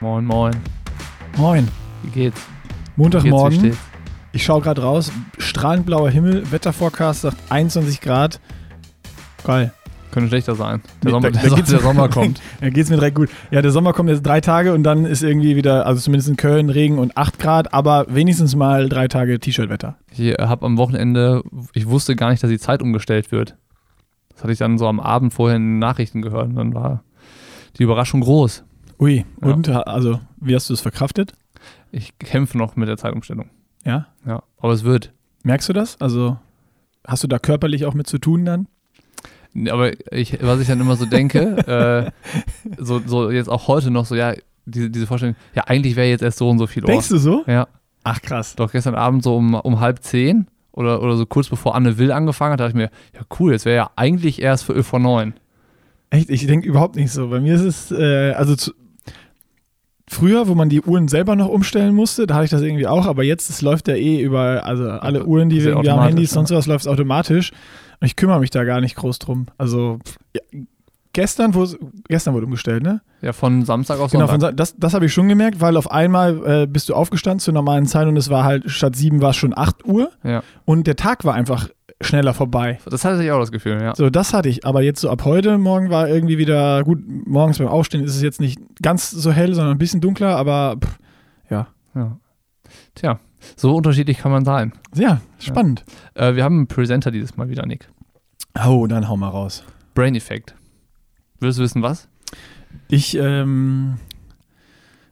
Moin, moin. Moin. Wie geht's? Montagmorgen. Wie geht's, Ich schaue gerade raus. Strahlend blauer Himmel. Wetterforecast sagt 21 Grad. Geil. Könnte schlechter sein. Der, Nee, Sommer, da- der, da der Sommer kommt. Ja, geht's mir direkt gut. Ja, der Sommer kommt jetzt drei Tage und dann ist irgendwie wieder, also zumindest in Köln, Regen und 8 Grad, aber wenigstens mal drei Tage T-Shirt-Wetter. Ich habe am Wochenende, ich wusste gar nicht, dass die Zeit umgestellt wird. Das hatte ich dann so am Abend vorher in den Nachrichten gehört und dann war die Überraschung groß. Ui. Ja. Und, also, wie hast du es verkraftet? Ich kämpfe noch mit der Zeitumstellung. Ja. Ja, aber es wird. Merkst du das? Also, hast du da körperlich auch mit zu tun dann? Aber ich, was ich dann immer so denke, äh, so, so jetzt auch heute noch so, ja, diese, diese Vorstellung, ja, eigentlich wäre jetzt erst so und so viel Uhr. Denkst du so? Ja, Ach, krass. doch gestern Abend so um, um halb zehn oder, oder so kurz bevor Anne Will angefangen hat, dachte ich mir, ja cool, jetzt wäre ja eigentlich erst für vor neun. Echt, ich denke überhaupt nicht so. Bei mir ist es, äh, also zu, früher, wo man die Uhren selber noch umstellen musste, da hatte ich das irgendwie auch, aber jetzt es läuft ja eh über, also alle Uhren, die wir irgendwie haben, Handys, ja. sonst was läuft automatisch. Und ich kümmere mich da gar nicht groß drum. Also ja, gestern, wo gestern wurde umgestellt, ne? Ja, von Samstag auf Genau, Sonntag. von, Sa- das, das habe ich schon gemerkt, weil auf einmal äh, bist du aufgestanden zur normalen Zeit und es war halt statt sieben war es schon 8 Uhr ja. und der Tag war einfach schneller vorbei. Das hatte ich auch das Gefühl, ja. So, das hatte ich. Aber jetzt so ab heute, morgen war irgendwie wieder, gut, morgens beim Aufstehen ist es jetzt nicht ganz so hell, sondern ein bisschen dunkler, aber pff, ja. Tja, so unterschiedlich kann man sein. ja, spannend. Äh, wir haben einen Presenter dieses Mal wieder, Nick. Oh, dann hau mal raus. Brain Effect. Willst du wissen, was? Ich, ähm,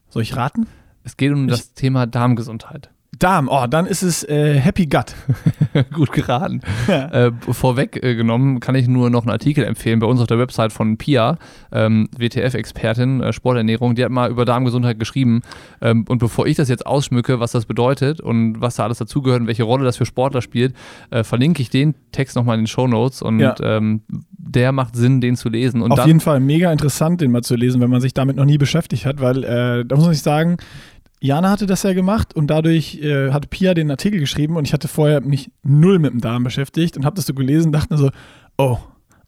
soll ich raten? Es geht um Ich- das Thema Darmgesundheit. Darm, oh, dann ist es äh, Happy Gut. Gut geraten. äh, vorweg äh, genommen kann ich nur noch einen Artikel empfehlen bei uns auf der Website von Pia, ähm, WTF-Expertin, äh, Sporternährung. Die hat mal über Darmgesundheit geschrieben. Ähm, und bevor ich das jetzt ausschmücke, was das bedeutet und was da alles dazugehört und welche Rolle das für Sportler spielt, äh, verlinke ich den Text nochmal in den Show Notes und Ja. ähm, der macht Sinn, den zu lesen. Und Auf jeden Fall mega interessant, den mal zu lesen, wenn man sich damit noch nie beschäftigt hat, weil äh, da muss ich sagen, Jana hatte das ja gemacht und dadurch äh, hat Pia den Artikel geschrieben und ich hatte vorher mich null mit dem Darm beschäftigt und habe das so gelesen und dachte mir so, oh,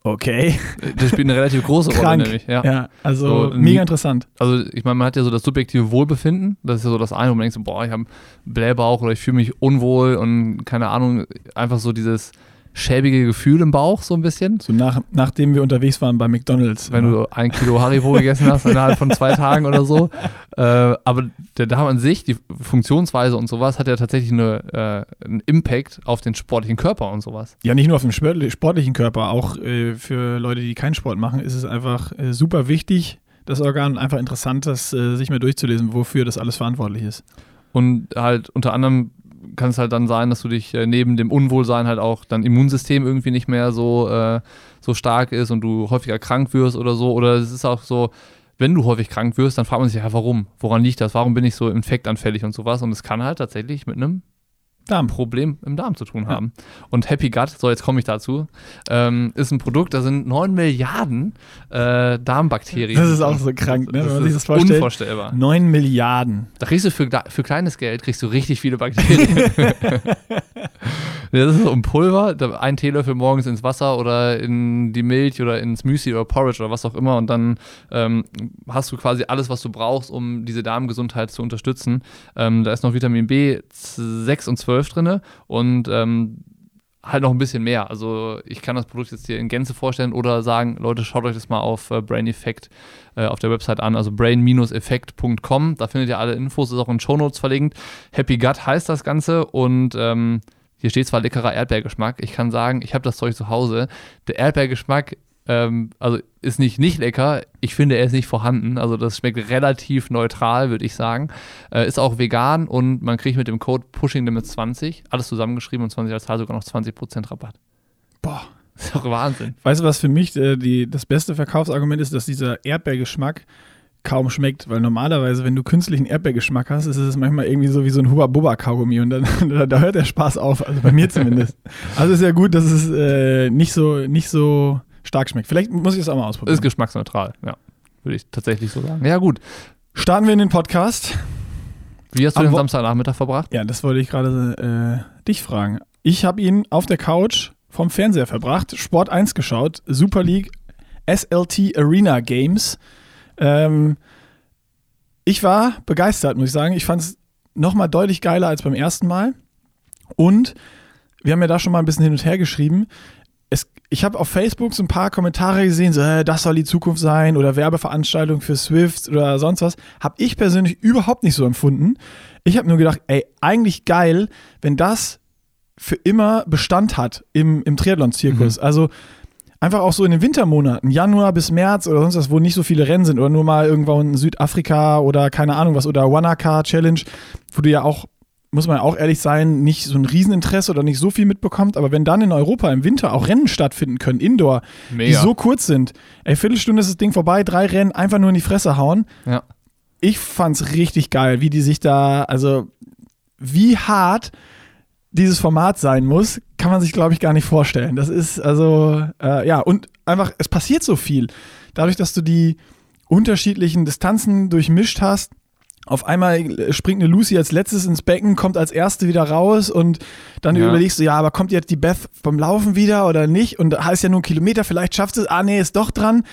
okay, das spielt eine relativ große Rolle, nämlich. Ja. Ja, also So, mega interessant. Also ich meine, man hat ja so das subjektive Wohlbefinden. Das ist ja so das eine, wo man denkt so, boah, ich habe Blähbauch oder ich fühle mich unwohl und keine Ahnung, einfach so dieses schäbige Gefühl im Bauch so ein bisschen. So nach, nachdem wir unterwegs waren bei McDonalds. Wenn du ein Kilo Haribo gegessen hast innerhalb von zwei Tagen oder so. Äh, aber der Darm an sich, die Funktionsweise und sowas, hat ja tatsächlich eine, äh, einen Impact auf den sportlichen Körper und sowas. Ja, nicht nur auf dem sport- sportlichen Körper, auch äh, für Leute, die keinen Sport machen, ist es einfach äh, super wichtig, das Organ, einfach interessant, das äh, sich mal durchzulesen, wofür das alles verantwortlich ist. Und halt unter anderem kann es halt dann sein, dass du dich äh, neben dem Unwohlsein halt auch dein Immunsystem irgendwie nicht mehr so, äh, so stark ist und du häufiger krank wirst oder so. Oder es ist auch so, wenn du häufig krank wirst, dann fragt man sich ja, warum? Woran liegt das? Warum bin ich so infektanfällig und sowas? Und es kann halt tatsächlich mit einem Darm. Problem im Darm zu tun Ja. haben. Und Happy Gut, so jetzt komme ich dazu, ähm, ist ein Produkt, da sind 9 Milliarden äh, Darmbakterien. Das ist auch so krank, ne, wenn man sich das vorstellt. Unvorstellbar. 9 Milliarden. Da kriegst du für, für kleines Geld kriegst du richtig viele Bakterien. Ja, das ist so ein Pulver, ein Teelöffel morgens ins Wasser oder in die Milch oder ins Müsli oder Porridge oder was auch immer und dann ähm, hast du quasi alles, was du brauchst, um diese Darmgesundheit zu unterstützen. Ähm, da ist noch Vitamin B 6 und 12 drin und ähm, halt noch ein bisschen mehr. Also ich kann das Produkt jetzt hier in Gänze vorstellen oder sagen, Leute, schaut euch das mal auf äh, Brain Effect äh, auf der Website an, also brain-effekt.com. Da findet ihr alle Infos, ist auch in Shownotes verlinkt. Happy Gut heißt das Ganze und ähm, hier steht zwar leckerer Erdbeergeschmack. Ich kann sagen, ich habe das Zeug zu Hause. Der Erdbeergeschmack ähm, also ist nicht nicht lecker. Ich finde, er ist nicht vorhanden. Also das schmeckt relativ neutral, würde ich sagen. Äh, ist auch vegan und man kriegt mit dem Code PushingLimit20, alles zusammengeschrieben und 20 als Zahl sogar noch 20% Rabatt. Boah. Das ist doch Wahnsinn. Weißt du, was für mich äh, die, das beste Verkaufsargument ist, dass dieser Erdbeergeschmack kaum schmeckt, weil normalerweise, wenn du künstlichen Erdbeergeschmack hast, ist es manchmal irgendwie so wie so ein Hubba-Bubba-Kaugummi und dann da, da hört der Spaß auf, also bei mir zumindest. Also ist ja gut, dass es äh, nicht, so, nicht so stark schmeckt. Vielleicht muss ich es auch mal ausprobieren. Ist geschmacksneutral, ja. Würde ich tatsächlich so sagen. Ja, gut. Starten wir in den Podcast. Wie hast du Am den Samstagnachmittag verbracht? Ja, das wollte ich gerade äh, dich fragen. Ich habe ihn auf der Couch vom Fernseher verbracht, Sport 1 geschaut, Super League, SLT Arena Games. Ähm, ich war begeistert, muss ich sagen. Ich fand es nochmal deutlich geiler als beim ersten Mal. Und wir haben ja da schon mal ein bisschen hin und her geschrieben. Es, ich habe auf Facebook so ein paar Kommentare gesehen, so, äh, das soll die Zukunft sein oder Werbeveranstaltung für Swift oder sonst was. Habe ich persönlich überhaupt nicht so empfunden. Ich habe nur gedacht, ey, eigentlich geil, wenn das für immer Bestand hat im, im Triathlon-Zirkus. Mhm. Also einfach auch so in den Wintermonaten, Januar bis März oder sonst was, wo nicht so viele Rennen sind oder nur mal irgendwo in Südafrika oder keine Ahnung was oder Wanaka Challenge, wo du ja auch muss man auch ehrlich sein, nicht so ein Rieseninteresse oder nicht so viel mitbekommt. Aber wenn dann in Europa im Winter auch Rennen stattfinden können, Indoor, Mega. die so kurz sind, ey, Viertelstunde ist das Ding vorbei, drei Rennen, einfach nur in die Fresse hauen. Ja. Ich fand's richtig geil, wie die sich da, also wie hart dieses Format sein muss, kann man sich, glaube ich, gar nicht vorstellen. Das ist also, äh, ja, und einfach, es passiert so viel. Dadurch, dass du die unterschiedlichen Distanzen durchmischt hast, auf einmal springt eine Lucy als letztes ins Becken, kommt als erste wieder raus und dann ja. überlegst du, ja, aber kommt jetzt die Beth vom Laufen wieder oder nicht? Und da heißt ja nur ein Kilometer, vielleicht schafft es, ah nee, ist doch dran.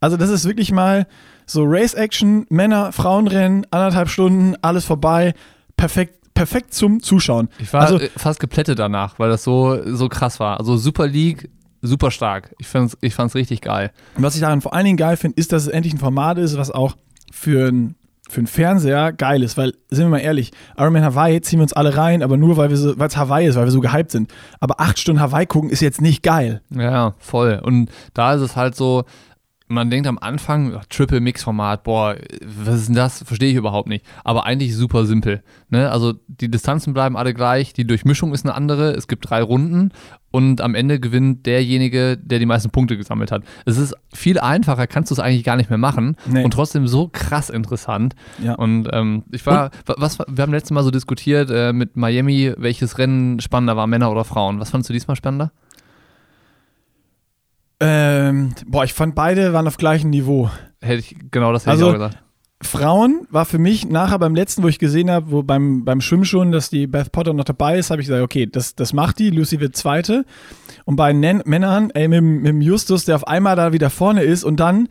Also das ist wirklich mal so Race-Action, Männer, Frauenrennen, anderthalb Stunden, alles vorbei, perfekt perfekt zum Zuschauen. Ich war also, fast geplättet danach, weil das so, so krass war. Also Super League, super stark. Ich fand's, ich fand's richtig geil. Und was ich daran vor allen Dingen geil finde, ist, dass es endlich ein Format ist, was auch für ein für einen Fernseher geil ist, weil, sind wir mal ehrlich, Ironman Hawaii ziehen wir uns alle rein, aber nur weil wir so, weil es Hawaii ist, weil wir so gehypt sind. Aber acht Stunden Hawaii gucken ist jetzt nicht geil. Ja, voll. Und da ist es halt so, man denkt am Anfang, Triple Mix Format, boah, was ist denn das? Verstehe ich überhaupt nicht. Aber eigentlich super simpel. Ne? Also die Distanzen bleiben alle gleich, die Durchmischung ist eine andere, es gibt drei Runden und am Ende gewinnt derjenige, der die meisten Punkte gesammelt hat. Es ist viel einfacher, kannst du es eigentlich gar nicht mehr machen nee. und trotzdem so krass interessant. Ja. Und ähm, ich war, und? was, wir haben letztes Mal so diskutiert äh, mit Miami, welches Rennen spannender war, Männer oder Frauen. Was fandest du diesmal spannender? Ähm, boah, ich fand beide waren auf gleichem Niveau. Hätte ich, genau das hätte also, ich auch gesagt. Frauen war für mich nachher beim letzten, wo ich gesehen habe, wo beim, beim Schwimmen schon, dass die Beth Potter noch dabei ist, habe ich gesagt, okay, das, das macht die, Lucy wird Zweite. Und bei den Männern, ey, mit, mit Justus, der auf einmal da wieder vorne ist und dann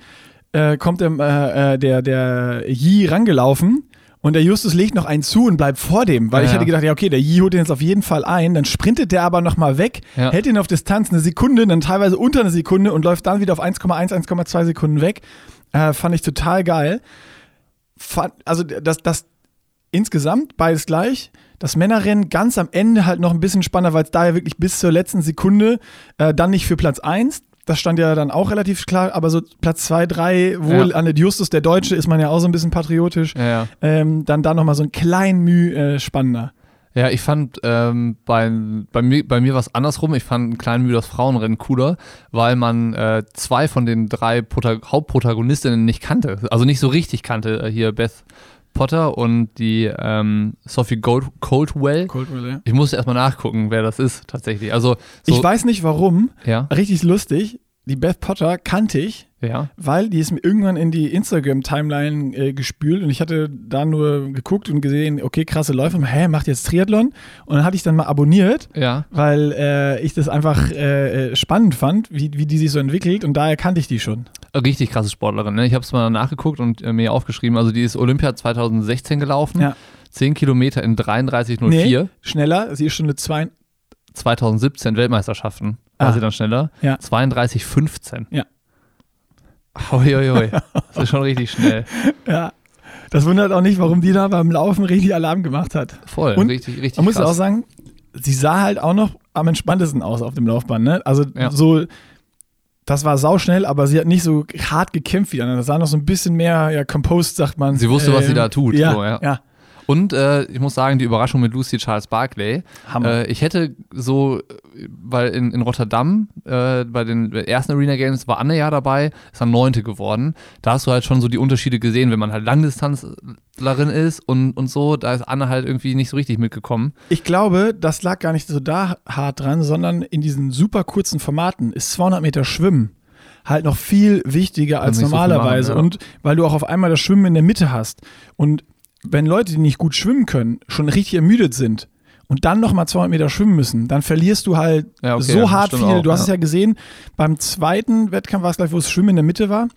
äh, kommt der, äh, äh der, der Yi rangelaufen und der Justus legt noch einen zu und bleibt vor dem, weil ja, ich hatte gedacht, ja, okay, der Yi holt den jetzt auf jeden Fall ein. Dann sprintet der aber nochmal weg, ja. hält ihn auf Distanz eine Sekunde, dann teilweise unter eine Sekunde und läuft dann wieder auf 1,1, 1,2 Sekunden weg. Äh, fand ich total geil. Fand, also, das, das insgesamt beides gleich. Das Männerrennen ganz am Ende halt noch ein bisschen spannender, weil es da ja wirklich bis zur letzten Sekunde äh, dann nicht für Platz 1, das stand ja dann auch relativ klar, aber so Platz 2, 3, wohl ja. Annette Justus, der Deutsche, ist man ja auch so ein bisschen patriotisch. Ja, ja. Ähm, dann da nochmal so ein klein Müh äh, spannender. Ja, ich fand ähm, bei, bei mir, bei mir war es andersrum. Ich fand ein klein Mühe das Frauenrennen cooler, weil man äh, zwei von den drei Prota Hauptprotagonistinnen nicht kannte. Also nicht so richtig kannte. Äh, hier Beth Potter und die ähm, Sophie Gold Coldwell. Coldwell ja. Ich musste erstmal nachgucken, wer das ist tatsächlich. Also so, ich weiß nicht warum. Ja. Richtig lustig. Die Beth Potter kannte ich, ja. weil die ist mir irgendwann in die Instagram-Timeline äh, gespült und ich hatte da nur geguckt und gesehen, okay, krasse Läufer, hä, macht jetzt Triathlon? Und dann hatte ich dann mal abonniert, ja. weil äh, ich das einfach äh, äh spannend fand, wie, wie die sich so entwickelt und daher kannte ich die schon. Richtig krasse Sportlerin, ne? Ich habe es mal nachgeguckt und äh, mir aufgeschrieben, also die ist Olympia 2016 gelaufen, ja. 10 Kilometer in 33,04. Nee, schneller, sie ist schon eine 2... 2017 Weltmeisterschaften war ah. sie dann schneller. Ja. 32,15. Ja. Uiuiui. Das ist schon richtig schnell. Ja. Das wundert auch nicht, warum die da beim Laufen richtig Alarm gemacht hat. Voll, Und richtig, richtig. Man muss auch sagen, sie sah halt auch noch am entspanntesten aus auf dem Laufband. Ne? Also ja. so, das war sauschnell, aber sie hat nicht so hart gekämpft wie andere. Das sah noch so ein bisschen mehr, ja, composed, sagt man. Sie wusste, äh, was sie da tut. Ja, so, ja. ja. Und äh, ich muss sagen, die Überraschung mit Lucy Charles Barclay. Hammer. Äh, ich hätte so, weil in, in Rotterdam äh, bei den ersten Arena Games war Anne ja dabei, ist dann Neunte geworden. Da hast du halt schon so die Unterschiede gesehen, wenn man halt Langdistanzlerin ist und, und so, da ist Anne halt irgendwie nicht so richtig mitgekommen. Ich glaube, das lag gar nicht so da hart dran, sondern in diesen super kurzen Formaten ist 200 Meter Schwimmen halt noch viel wichtiger als normalerweise. So machen, ja. Und weil du auch auf einmal das Schwimmen in der Mitte hast. Und wenn Leute, die nicht gut schwimmen können, schon richtig ermüdet sind und dann nochmal 200 Meter schwimmen müssen, dann verlierst du halt ja, okay, so hart viel. Auch, du hast ja. es ja gesehen, beim zweiten Wettkampf war es gleich, wo es Schwimmen in der Mitte war.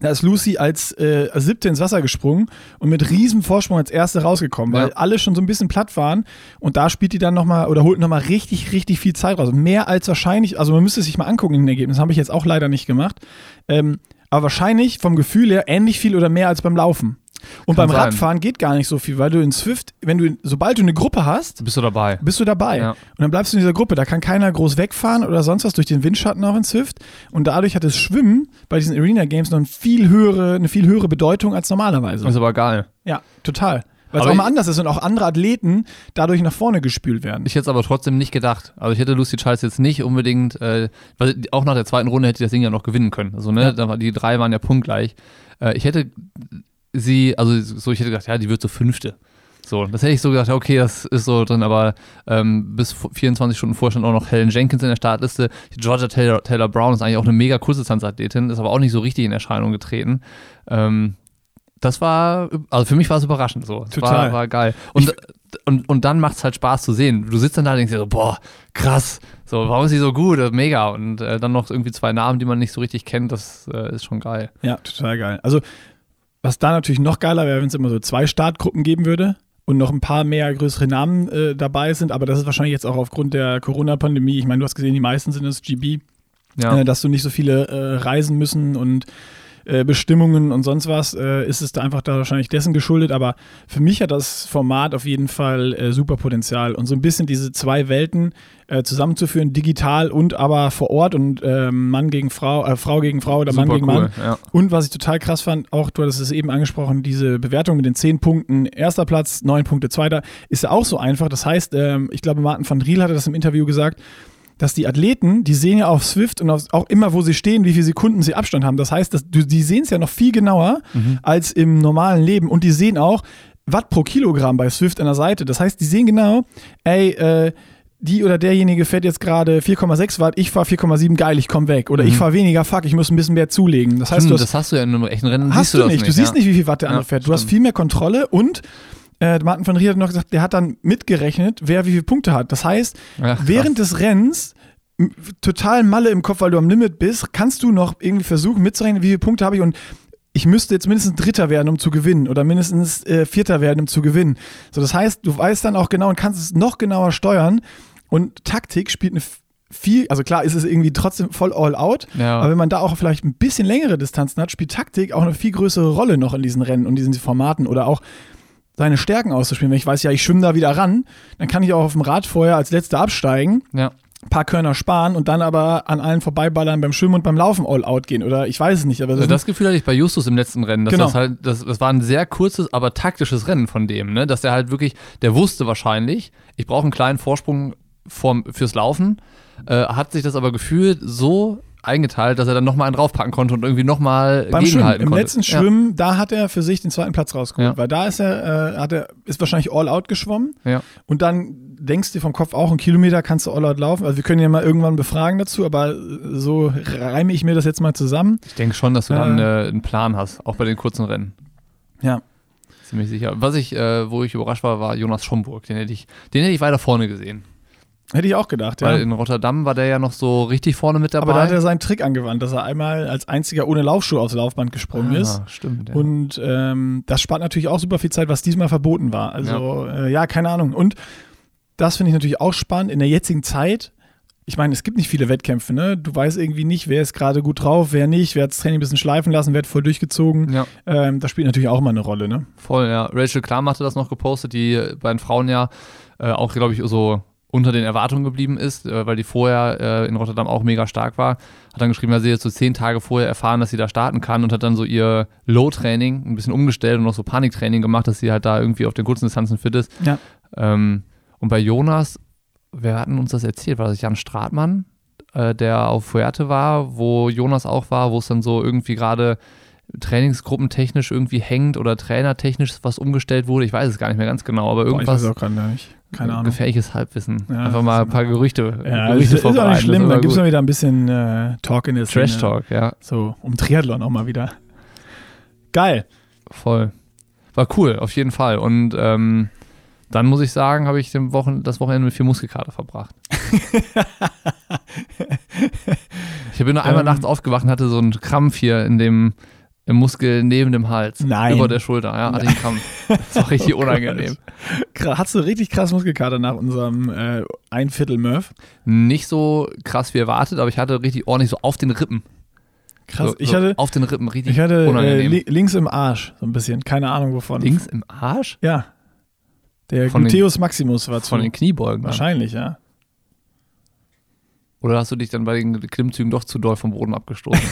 Da ist Lucy als äh, siebte ins Wasser gesprungen und mit riesem Vorsprung als erste rausgekommen, weil Ja. alle schon so ein bisschen platt waren. Und da spielt die dann nochmal oder holt nochmal richtig, richtig viel Zeit raus. Mehr als wahrscheinlich, also man müsste es sich mal angucken in den Ergebnissen, habe ich jetzt auch leider nicht gemacht. Ähm, aber wahrscheinlich vom Gefühl her ähnlich viel oder mehr als beim Laufen. Und Kann beim sein. Radfahren geht gar nicht so viel, weil du in Swift, wenn du, sobald du eine Gruppe hast, Bist du dabei? bist du dabei. Ja. Und dann bleibst du in dieser Gruppe. Da kann keiner groß wegfahren oder sonst was durch den Windschatten auch in Swift. Und dadurch hat das Schwimmen bei diesen Arena Games noch eine viel höhere, eine viel höhere Bedeutung als normalerweise. Ist aber geil. ja, total. Weil es auch mal ich- anders ist und auch andere Athleten dadurch nach vorne gespült werden. Ich hätte es aber trotzdem nicht gedacht. Also ich hätte Lucy Charles jetzt nicht unbedingt, äh, weil auch nach der zweiten Runde hätte sie das Ding ja noch gewinnen können. Also, ne, Ja. die drei waren ja punktgleich. Äh, ich hätte sie, also so, ich hätte gedacht, ja, die wird so Fünfte. So, das hätte ich so gedacht, okay, das ist so drin, aber ähm, bis v- 24 Stunden vorher stand auch noch Helen Jenkins in der Startliste. Georgia Taylor, Taylor Brown ist eigentlich auch eine mega Kurzdistanzathletin, ist aber auch nicht so richtig in Erscheinung getreten. Ähm, das war, also für mich war es überraschend so. Total. War, war geil. Und, und, und dann macht es halt Spaß zu sehen. Du sitzt dann da und denkst dir so, boah, krass, so, warum ist sie so gut? Mega. Und äh, dann noch irgendwie zwei Namen, die man nicht so richtig kennt, das äh, ist schon geil. Ja, total geil. Also, was da natürlich noch geiler wäre, wenn es immer so zwei Startgruppen geben würde und noch ein paar mehr größere Namen äh, dabei sind. Aber das ist wahrscheinlich jetzt auch aufgrund der Corona-Pandemie. Ich meine, du hast gesehen, die meisten sind das GB. Ja. äh, dass du nicht so viele äh, reisen müssen und äh, Bestimmungen und sonst was, äh, ist es da einfach da wahrscheinlich dessen geschuldet. Aber für mich hat das Format auf jeden Fall äh, super Potenzial und so ein bisschen diese zwei Welten äh, zusammenzuführen, digital und aber vor Ort und ähm, Mann gegen Frau, äh, Frau gegen Frau oder Mann Super gegen cool. Mann. Ja. Und was ich total krass fand, auch du hattest es eben angesprochen, diese Bewertung mit den zehn Punkten, erster Platz, neun Punkte, zweiter, ist ja auch so einfach. Das heißt, ähm, ich glaube, Martin van Driel hatte das im Interview gesagt, dass die Athleten, die sehen ja auf Swift und auf, auch immer, wo sie stehen, wie viele Sekunden sie Abstand haben. Das heißt, dass, du, die sehen es ja noch viel genauer als im normalen Leben und die sehen auch Watt pro Kilogramm bei Swift an der Seite. Das heißt, die sehen genau, ey, äh, die oder derjenige fährt jetzt gerade 4,6 Watt, ich fahre 4,7, geil, ich komme weg. Oder ich fahre weniger, fuck, ich muss ein bisschen mehr zulegen. Das heißt, Stimmt, du hast das hast du ja in einem echten Rennen. Hast siehst du, nicht. Du siehst ja. nicht, wie viel Watt der andere Ja, fährt. Du hast stimmt. viel mehr Kontrolle und äh, Martin van Rier hat noch gesagt, der hat dann mitgerechnet, wer wie viele Punkte hat. Das heißt, Ach, während des Rennens total Malle im Kopf, weil du am Limit bist, kannst du noch irgendwie versuchen mitzurechnen, wie viele Punkte habe ich und ich müsste jetzt mindestens Dritter werden, um zu gewinnen oder mindestens äh, Vierter werden, um zu gewinnen. So, das heißt, du weißt dann auch genau und kannst es noch genauer steuern und Taktik spielt eine viel, also klar ist es irgendwie trotzdem voll all out, Ja. aber wenn man da auch vielleicht ein bisschen längere Distanzen hat, spielt Taktik auch eine viel größere Rolle noch in diesen Rennen und diesen Formaten oder auch seine Stärken auszuspielen. Wenn ich weiß, ja, ich schwimme da wieder ran, dann kann ich auch auf dem Rad vorher als Letzter absteigen, ja. ein paar Körner sparen und dann aber an allen vorbeiballern beim Schwimmen und beim Laufen all out gehen. Oder ich weiß es nicht, aber das, Also Das Gefühl hatte ich bei Justus im letzten Rennen. Dass Genau. das, halt, das, das war ein sehr kurzes, aber taktisches Rennen von dem, ne? Dass der halt wirklich, der wusste wahrscheinlich, ich brauche einen kleinen Vorsprung vorm, fürs Laufen, äh, hat sich das aber gefühlt so eingeteilt, dass er dann nochmal einen draufpacken konnte und irgendwie nochmal beim Schwimmen, gegenhalten im konnte. letzten Ja. Schwimmen, da hat er für sich den zweiten Platz rausgeholt, Ja. weil da ist er, äh, hat er, ist wahrscheinlich all out geschwommen Ja. und dann denkst du vom Kopf auch, einen Kilometer kannst du all out laufen. Also wir können ja mal irgendwann befragen dazu, aber so reime ich mir das jetzt mal zusammen. Ich denke schon, dass du Äh. dann äh, einen Plan hast, auch bei den kurzen Rennen. Ja. Ziemlich sicher. Was ich, äh, wo ich überrascht war, war Jonas Schomburg. Den hätte ich, den hätte ich weiter vorne gesehen. Hätte ich auch gedacht, ja. Weil in Rotterdam war der ja noch so richtig vorne mit dabei. Aber da hat er seinen Trick angewandt, dass er einmal als einziger ohne Laufschuh aufs Laufband gesprungen ist. Ah, stimmt. Ja. Und ähm, das spart natürlich auch super viel Zeit, was diesmal verboten war. Also, ja, äh, ja keine Ahnung. Und das finde ich natürlich auch spannend in der jetzigen Zeit. Ich meine, es gibt nicht viele Wettkämpfe, ne? Du weißt irgendwie nicht, wer ist gerade gut drauf, wer nicht, wer hat das Training ein bisschen schleifen lassen, wer hat voll durchgezogen. ja. Ähm, das spielt natürlich auch mal eine Rolle, ne? Voll, ja. Rachel Klam hatte das noch gepostet, die bei den Frauen ja äh, auch, glaube ich, so unter den Erwartungen geblieben ist, äh, weil die vorher äh, in Rotterdam auch mega stark war. Hat dann geschrieben, dass sie jetzt so zehn Tage vorher erfahren, dass sie da starten kann und hat dann so ihr Low-Training ein bisschen umgestellt und noch so Paniktraining gemacht, dass sie halt da irgendwie auf den kurzen Distanzen fit ist. Ja. Ähm, und bei Jonas, wer hatten uns das erzählt? War das Jan Stratmann, äh, der auf Fuerte war, wo Jonas auch war, wo es dann so irgendwie gerade trainingsgruppentechnisch irgendwie hängt oder trainertechnisch was umgestellt wurde. Ich weiß es gar nicht mehr ganz genau, aber Boah, ich irgendwas weiß auch gerade nicht. Keine Ahnung. gefährliches Halbwissen. Ja, Einfach mal ein paar Gerüchte. Ja, Gerüchte ist, ist auch nicht schlimm, dann gibt es mal wieder ein bisschen äh, Talk in der Szene. Trash Talk, ja, So, um Triathlon auch mal wieder. Geil. voll. War cool, auf jeden Fall. Und ähm, dann muss ich sagen, habe ich den Wochen, das Wochenende mit viel Muskelkater verbracht. ich bin nur einmal Ähm. nachts aufgewacht und hatte so einen Krampf hier in dem Im Muskel neben dem Hals. Nein. Über der Schulter, ja, hatte ich einen Krampf. Das war richtig Oh unangenehm. Hattest du richtig krass Muskelkater nach unserem äh, ein Viertel Murph? Nicht so krass wie erwartet, aber ich hatte richtig ordentlich so auf den Rippen. Krass. So, ich so hatte, auf den Rippen richtig ich hatte äh, unangenehm. li links im Arsch so ein bisschen. Keine Ahnung wovon. Links im Arsch? Ja. Der Von den- Gluteus Maximus war zu. Von den Kniebeugen. dann. Wahrscheinlich, ja. Oder hast du dich dann bei den Klimmzügen doch zu doll vom Boden abgestoßen?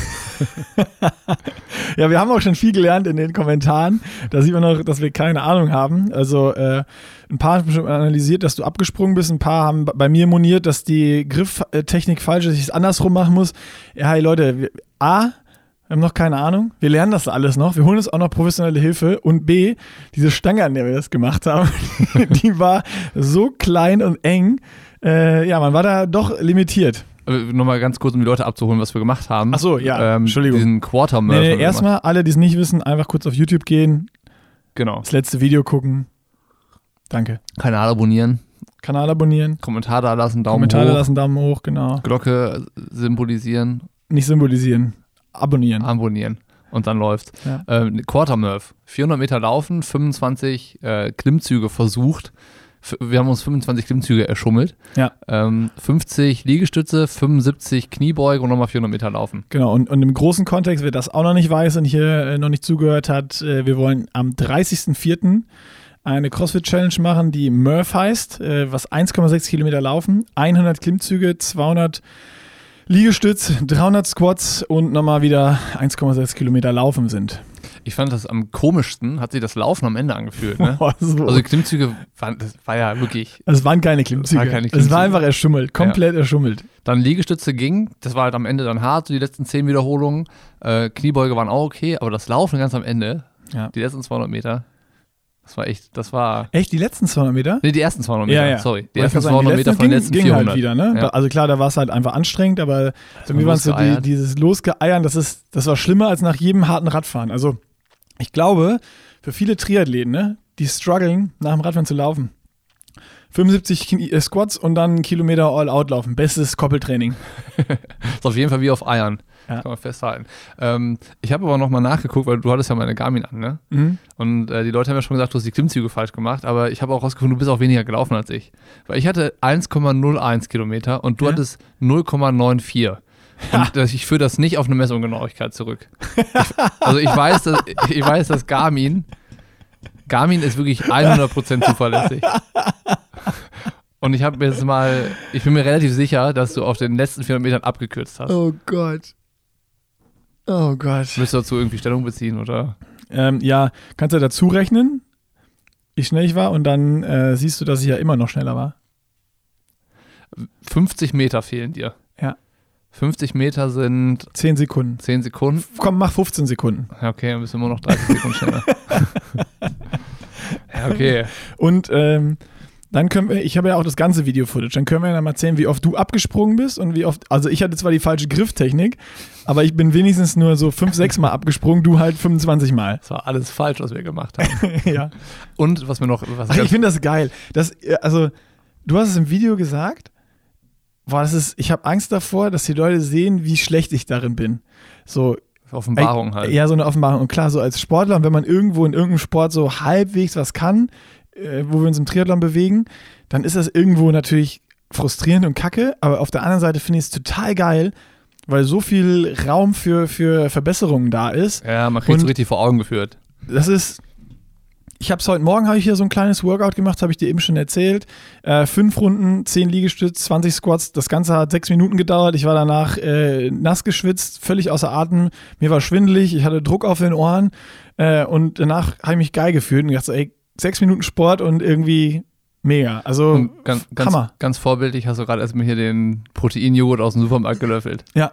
Ja, wir haben auch schon viel gelernt in den Kommentaren. Da sieht man noch, dass wir keine Ahnung haben. Also äh, ein paar haben schon analysiert, dass du abgesprungen bist. Ein paar haben bei mir moniert, dass die Grifftechnik falsch ist, ich es andersrum machen muss. Ja, hey Leute, A, wir haben noch keine Ahnung. Wir lernen das alles noch. Wir holen uns auch noch professionelle Hilfe. Und B, diese Stange, an der wir das gemacht haben, die war so klein und eng. Äh, ja, man war da doch limitiert. Äh, Nochmal ganz kurz, um die Leute abzuholen, was wir gemacht haben. Ach so, ja, Ähm, Entschuldigung. Diesen quarter Nee, nee, erstmal, alle, die es nicht wissen, einfach kurz auf YouTube gehen, Genau. das letzte Video gucken. Danke. Kanal abonnieren, Kanal abonnieren, Kommentar da lassen, Daumen Kommentare hoch, lassen, Daumen hoch, genau. Glocke symbolisieren, Nicht symbolisieren, abonnieren. abonnieren und dann läuft's. Ja. Ähm, Quarter Murph, 400 Meter laufen, 25 äh, Klimmzüge versucht. F wir haben uns 25 Klimmzüge erschummelt. Ja. Ähm, 50 Liegestütze, 75 Kniebeuge und nochmal 400 Meter laufen. Genau, und, und im großen Kontext, wer das auch noch nicht weiß und hier äh, noch nicht zugehört hat, äh, wir wollen am 30.04. eine CrossFit-Challenge machen, die Murph heißt, äh, was 1,6 Kilometer laufen, 100 Klimmzüge, 200 Liegestütz, 300 Squats und nochmal wieder 1,6 Kilometer laufen sind. Ich fand das am komischsten, hat sich das Laufen am Ende angefühlt. Ne? So. Also Klimmzüge, waren, das war ja wirklich. es waren keine Klimmzüge. war keine Es Klimmzüge. war einfach erschummelt, komplett erschummelt. Dann Liegestütze ging, das war halt am Ende dann hart, so die letzten 10 Wiederholungen. Äh, Kniebeuge waren auch okay, aber das Laufen ganz am Ende, Ja. die letzten 200 Meter, das war echt, das war. Echt, die letzten 200 Meter? Ne, die ersten 200 Meter, sorry. Die ersten sagen, 200 die Meter von den letzten ging 400. halt wieder, ne? Ja. Also klar, da war es halt einfach anstrengend, aber bei mir war es so die, dieses Losgeeiern, das, ist, das war schlimmer als nach jedem harten Radfahren. Also ich glaube, für viele Triathleten, ne, die strugglen, nach dem Radfahren zu laufen. 75 Knie, äh, Squats und dann einen Kilometer All-Out laufen. Bestes Koppeltraining. Ist auf jeden Fall wie auf Eiern. Ja. Kann man festhalten. Ähm, ich habe aber nochmal nachgeguckt, weil du hattest ja meine Garmin an, ne? Mhm. Und äh, die Leute haben ja schon gesagt, du hast die Klimmzüge falsch gemacht, aber ich habe auch rausgefunden, du bist auch weniger gelaufen als ich. Weil ich hatte 1,01 Kilometer und du Ja. hattest 0,94. Und das, ich führe das nicht auf eine Messunggenauigkeit zurück. Ich, also ich weiß, dass, ich weiß, dass Garmin, Garmin ist wirklich 100% zuverlässig. Und ich habe mir jetzt mal, ich bin mir relativ sicher, dass du auf den letzten 400 Metern abgekürzt hast. Oh Gott. Oh Gott. Willst du dazu irgendwie Stellung beziehen oder? Ähm, ja, kannst du dazu rechnen, wie schnell ich war und dann äh, siehst du, dass ich ja immer noch schneller war. 50 Meter fehlen dir. Ja. 50 Meter sind 10 Sekunden. 10 Sekunden. Komm, mach 15 Sekunden. Ja, okay, dann bist du immer noch 30 Sekunden schneller. ja, okay. Und ähm, dann können wir, ich habe ja auch das ganze Video-Footage, dann können wir ja mal erzählen, wie oft du abgesprungen bist und wie oft, also ich hatte zwar die falsche Grifftechnik, aber ich bin wenigstens nur so 5, 6 Mal abgesprungen, du halt 25 Mal. Das war alles falsch, was wir gemacht haben. ja. Und was mir noch, was Ach, ich finde das geil. Das, äh, also, du hast es im Video gesagt, boah, das ist, ich habe Angst davor, dass die Leute sehen, wie schlecht ich darin bin. So, Offenbarung halt. Ja, so eine Offenbarung. Und klar, so als Sportler, und wenn man irgendwo in irgendeinem Sport so halbwegs was kann, äh, wo wir uns im Triathlon bewegen, dann ist das irgendwo natürlich frustrierend und kacke. Aber auf der anderen Seite finde ich es total geil, weil so viel Raum für, für Verbesserungen da ist. Ja, man kriegt Und- richtig vor Augen geführt. Das ist. Ich habe es heute Morgen, habe ich hier so ein kleines Workout gemacht, habe ich dir eben schon erzählt. Äh, fünf Runden, zehn Liegestütz, 20 Squats. Das Ganze hat sechs Minuten gedauert. Ich war danach äh, nass geschwitzt, völlig außer Atem. Mir war schwindelig, ich hatte Druck auf den Ohren. Äh, und danach habe ich mich geil gefühlt und gedacht, so, ey, sechs Minuten Sport und irgendwie mega. Also, Und ganz, ganz, Hammer. ganz vorbildlich hast du gerade erstmal hier den Proteinjoghurt aus dem Supermarkt gelöffelt. ja,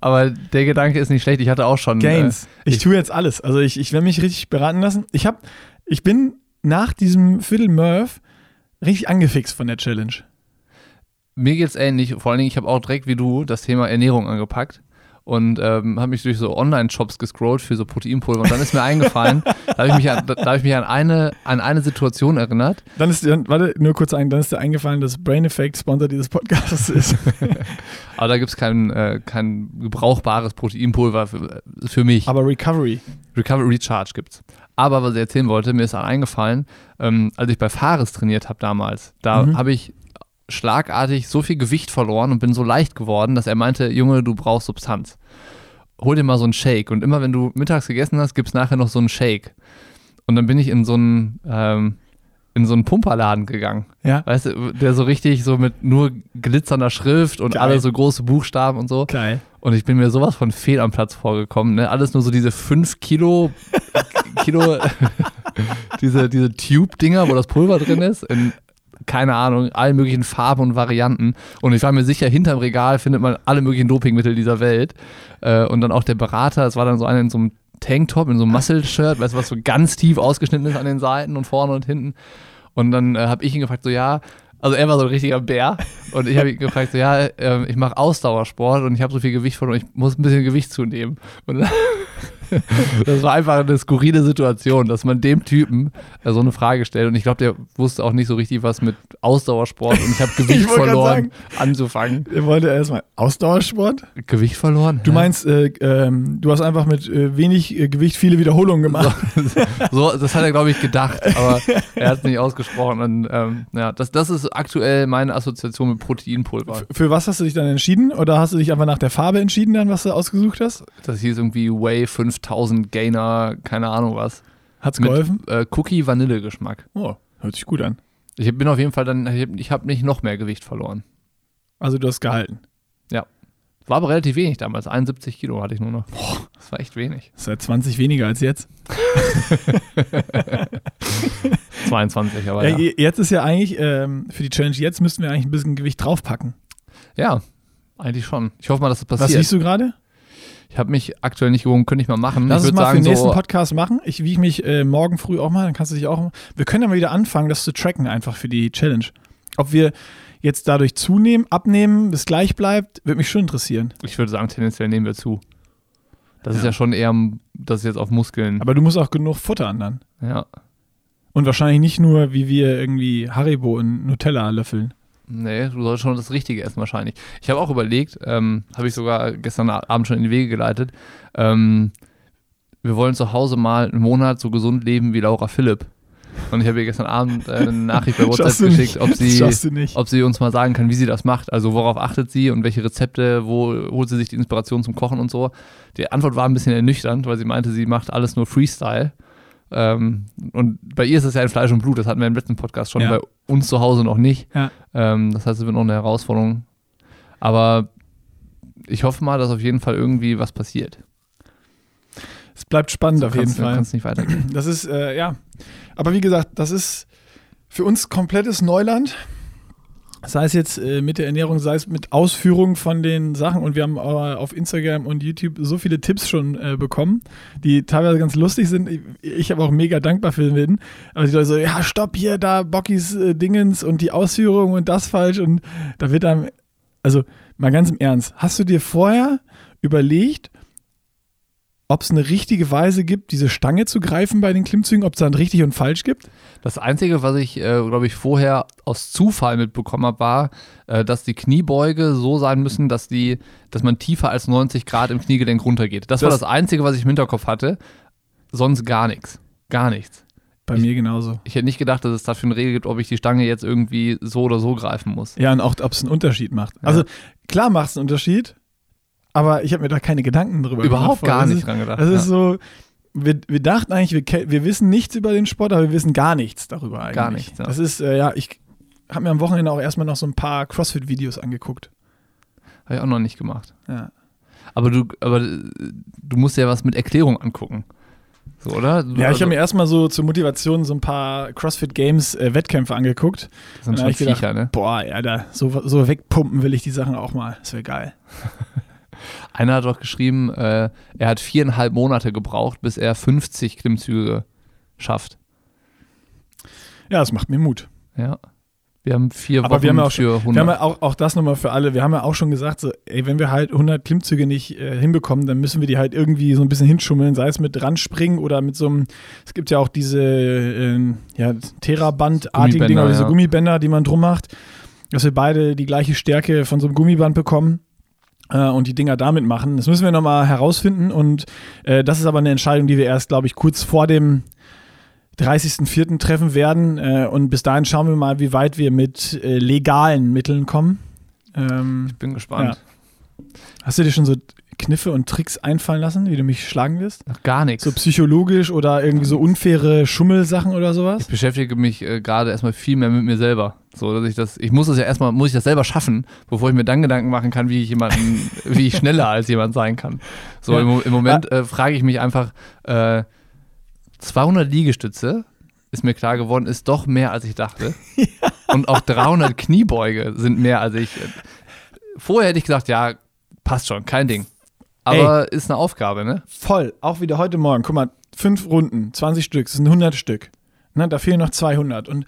Aber der Gedanke ist nicht schlecht. Ich hatte auch schon. Gains. Äh, ich, ich- tue jetzt alles. Also ich, ich werde mich richtig beraten lassen. Ich habe, ich bin nach diesem Viertel Murph richtig angefixt von der Challenge. mir geht's ähnlich. Vor allen Dingen, ich habe auch direkt wie du das Thema Ernährung angepackt. Und ähm, habe mich durch so Online-Shops gescrollt für so Proteinpulver und dann ist mir eingefallen, da habe ich mich, an, da hab ich mich an, eine, an eine Situation erinnert. Dann ist dir, warte, nur kurz ein, dann ist dir eingefallen, dass Brain Effect Sponsor dieses Podcasts ist. Aber da gibt es kein, äh, kein gebrauchbares Proteinpulver für, für mich. Aber Recovery. Recovery Recharge gibt's. Aber was ich erzählen wollte, mir ist eingefallen, ähm, als ich bei Fares trainiert habe damals, da Mhm. habe ich schlagartig so viel Gewicht verloren und bin so leicht geworden, dass er meinte, Junge, du brauchst Substanz. Hol dir mal so einen Shake. Und immer wenn du mittags gegessen hast, gibt's nachher noch so einen Shake. Und dann bin ich in so einen, ähm, in so einen Pumperladen gegangen. Ja. Weißt du, der so richtig so mit nur glitzernder Schrift und Geil. alle so große Buchstaben und so. Geil. Und ich bin mir sowas von fehl am Platz vorgekommen. Ne? Alles nur so diese 5 Kilo, Kilo diese, diese Tube-Dinger, wo das Pulver drin ist. In, keine Ahnung, allen möglichen Farben und Varianten. Und ich war mir sicher, hinterm Regal findet man alle möglichen Dopingmittel dieser Welt. Äh, und dann auch der Berater, es war dann so einer in so einem Tanktop, in so einem Muscle-Shirt, weißt du, was so ganz tief ausgeschnitten ist an den Seiten und vorne und hinten. Und dann äh, habe ich ihn gefragt, so ja, also er war so ein richtiger Bär und ich habe ihn gefragt, so ja, ähm, ich mache Ausdauersport und ich habe so viel Gewicht verloren, ich muss ein bisschen Gewicht zunehmen. Und das war einfach eine skurrile Situation, dass man dem Typen äh, so eine Frage stellt und ich glaube, der wusste auch nicht so richtig was mit Ausdauersport und ich habe Gewicht Ich verloren anzufangen. Er wollte erstmal Ausdauersport. Gewicht verloren? Du Hä? meinst, äh, ähm, du hast einfach mit äh, wenig äh, Gewicht viele Wiederholungen gemacht. so, das hat er, glaube ich, gedacht, aber er hat es nicht ausgesprochen. Und ähm, ja, das, das ist aktuell meine Assoziation mit Proteinpulver. Für was hast du dich dann entschieden? Oder hast du dich einfach nach der Farbe entschieden, dann, was du ausgesucht hast? Das hieß irgendwie Way 5000 Gainer, keine Ahnung was. Hat's Mit geholfen? äh, Cookie-Vanille-Geschmack. Oh, hört sich gut an. Ich bin auf jeden Fall dann, ich habe hab nicht noch mehr Gewicht verloren. Also du hast gehalten. War aber relativ wenig damals. 71 Kilo hatte ich nur noch. Boah, das war echt wenig. Das ist halt 20 weniger als jetzt. 22, aber Ja, ja. je- Jetzt ist ja eigentlich, ähm, für die Challenge jetzt müssten wir eigentlich ein bisschen Gewicht draufpacken. Ja, eigentlich schon. Ich hoffe mal, dass das Was passiert. siehst du gerade? Ich habe mich aktuell nicht gewogen, könnte ich mal machen. Lass ich würde mal für sagen, den nächsten so, Podcast machen. Ich wiege mich äh, morgen früh auch mal, dann kannst du dich auch. Wir können ja mal wieder anfangen, das zu tracken, einfach für die Challenge. Ob wir jetzt dadurch zunehmen, abnehmen, das gleich bleibt, würde mich schon interessieren. ich würde sagen, tendenziell nehmen wir zu. Das ist Ja. ja schon eher, das ist jetzt auf Muskeln. Aber du musst auch genug futtern dann. ja. Und wahrscheinlich nicht nur, wie wir irgendwie Haribo und Nutella löffeln. Nee, du sollst schon das Richtige essen wahrscheinlich. Ich habe auch überlegt, ähm, habe ich sogar gestern Abend schon in die Wege geleitet, ähm, wir wollen zu Hause mal einen Monat so gesund leben wie Laura Philipp. Und ich habe ihr gestern Abend äh, eine Nachricht bei WhatsApp geschickt, ob sie, ob sie uns mal sagen kann, wie sie das macht. Also worauf achtet sie und welche Rezepte, wo holt sie sich die Inspiration zum Kochen und so. Die Antwort war ein bisschen ernüchternd, weil sie meinte, sie macht alles nur Freestyle. Ähm, und bei ihr ist es ja ein Fleisch und Blut, das hatten wir im letzten Podcast schon, Ja. bei uns zu Hause noch nicht. Ja. Ähm, das heißt, es wird noch eine Herausforderung. Aber ich hoffe mal, dass auf jeden Fall irgendwie was passiert. Es bleibt spannend auf jeden Fall. nicht weitergehen. Das ist, äh, ja. Aber wie gesagt, das ist für uns komplettes Neuland. Sei es jetzt äh, mit der Ernährung, sei es mit Ausführung von den Sachen. Und wir haben aber auf Instagram und YouTube so viele Tipps schon äh, bekommen, die teilweise ganz lustig sind. Ich, habe auch mega dankbar für bin. Aber die Leute so, ja, stopp hier, da Bockys äh, Dingens und die Ausführung und das falsch. Und da wird dann, also mal ganz im Ernst, hast du dir vorher überlegt, ob es eine richtige Weise gibt, diese Stange zu greifen bei den Klimmzügen, ob es dann richtig und falsch gibt? Das Einzige, was ich, äh, glaube ich, vorher aus Zufall mitbekommen habe, war, äh, dass die Kniebeuge so sein müssen, dass, die, dass man tiefer als 90 Grad im Kniegelenk runtergeht. Das, war Das- das Einzige, was ich im Hinterkopf hatte. Sonst gar nichts. Gar nichts. Bei Ich- mir genauso. Ich hätte nicht gedacht, dass es dafür eine Regel gibt, ob ich die Stange jetzt irgendwie so oder so greifen muss. Ja, und auch, ob es einen Unterschied macht. Also klar macht es einen Unterschied, aber ich habe mir da keine Gedanken drüber Überhaupt gemacht. gar Das nicht ist, dran gedacht. Das ist ja. so, wir, wir dachten eigentlich, wir, wir wissen nichts über den Sport, aber wir wissen gar nichts darüber eigentlich. Gar nichts, ja. Das ist, äh, ja, ich habe mir am Wochenende auch erstmal noch so ein paar CrossFit-Videos angeguckt. Habe ich auch noch nicht gemacht. Ja. Aber du, aber äh, du musst ja was mit Erklärung angucken. So, oder? Du, Ja, ich also, habe mir erstmal so zur Motivation so ein paar CrossFit Games äh, Wettkämpfe angeguckt. das sind schon ich gedacht, Viecher, ne? Boah, ja, da so, so wegpumpen will ich die Sachen auch mal. Das wäre geil. Einer hat doch geschrieben, äh, er hat viereinhalb Monate gebraucht, bis er 50 Klimmzüge schafft. Ja, das macht mir Mut. Ja. Wir haben vier Aber Wochen wir haben ja auch für 100. Wir haben ja auch, auch das nochmal für alle. Wir haben ja auch schon gesagt, so, ey, wenn wir halt 100 Klimmzüge nicht äh, hinbekommen, dann müssen wir die halt irgendwie so ein bisschen hinschummeln, sei es mit ranspringen oder mit so einem, es gibt ja auch diese äh, ja, Theraband-artigen Dinger, diese ja. Gummibänder, die man drum macht, dass wir beide die gleiche Stärke von so einem Gummiband bekommen. Äh, Und die Dinger damit machen. Das müssen wir nochmal herausfinden. Und äh, das ist aber eine Entscheidung, die wir erst, glaube ich, kurz vor dem 30.04. treffen werden. Äh, und bis dahin schauen wir mal, wie weit wir mit äh, legalen Mitteln kommen. Ähm, ich bin gespannt. hast du dir schon so Kniffe und Tricks einfallen lassen, wie du mich schlagen wirst? Noch gar nichts. So psychologisch oder irgendwie so unfaire Schummelsachen oder sowas? ich beschäftige mich äh, gerade erstmal viel mehr mit mir selber. So, dass ich das, ich muss das ja erstmal, muss ich das selber schaffen, bevor ich mir dann Gedanken machen kann, wie ich jemanden, wie ich schneller als jemand sein kann. So, Ja. im, im Moment äh, frage ich mich einfach, äh, 200 Liegestütze ist mir klar geworden, ist doch mehr als ich dachte. Und auch 300 Kniebeuge sind mehr als ich. Äh, vorher hätte ich gesagt, ja, passt schon, kein Ding. Aber ist eine Aufgabe, ne? Voll. Auch wieder heute Morgen. Guck mal, fünf Runden, 20 Stück, das sind 100 Stück. Ne, da fehlen noch 200. Und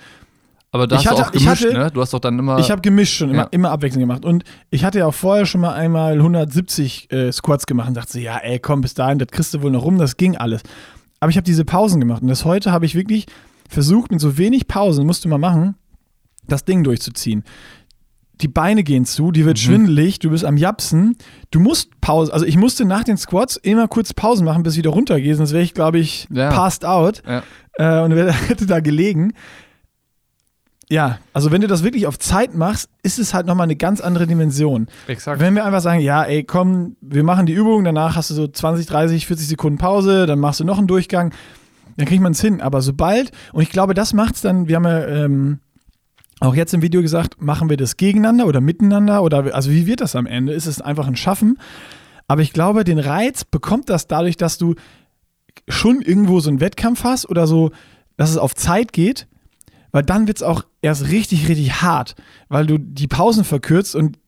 Aber da Ich hast du hatte- auch ich gemischt, hatte- ne? Du hast doch dann immer. Ich habe gemischt schon, immer, Ja. immer abwechselnd gemacht. Und ich hatte ja auch vorher schon mal einmal 170 äh, Squats gemacht und dachte ja, ey, komm, bis dahin, das kriegst du wohl noch rum, das ging alles. Aber ich habe diese Pausen gemacht und das heute habe ich wirklich versucht, mit so wenig Pausen, musst du mal machen, das Ding durchzuziehen. Die Beine gehen zu, die wird Mhm. schwindelig, du bist am Japsen, du musst Pause, also ich musste nach den Squats immer kurz Pausen machen, bis ich wieder runtergehe, sonst wäre ich, glaube ich, Ja. passed out Ja. äh, und hätte da gelegen. Ja, also wenn du das wirklich auf Zeit machst, ist es halt nochmal eine ganz andere Dimension. Exakt. Wenn wir einfach sagen, ja, ey, komm, wir machen die Übung, danach hast du so 20, 30, 40 Sekunden Pause, dann machst du noch einen Durchgang, dann kriegt man es hin. Aber sobald, und ich glaube, das macht es dann, wir haben ja ähm, auch jetzt im Video gesagt, machen wir das gegeneinander oder miteinander oder also wie wird das am Ende? Ist es einfach ein Schaffen? Aber ich glaube, den Reiz bekommt das dadurch, dass du schon irgendwo so einen Wettkampf hast oder so, dass es auf Zeit geht, weil dann wird es auch erst richtig, richtig hart, weil du die Pausen verkürzt und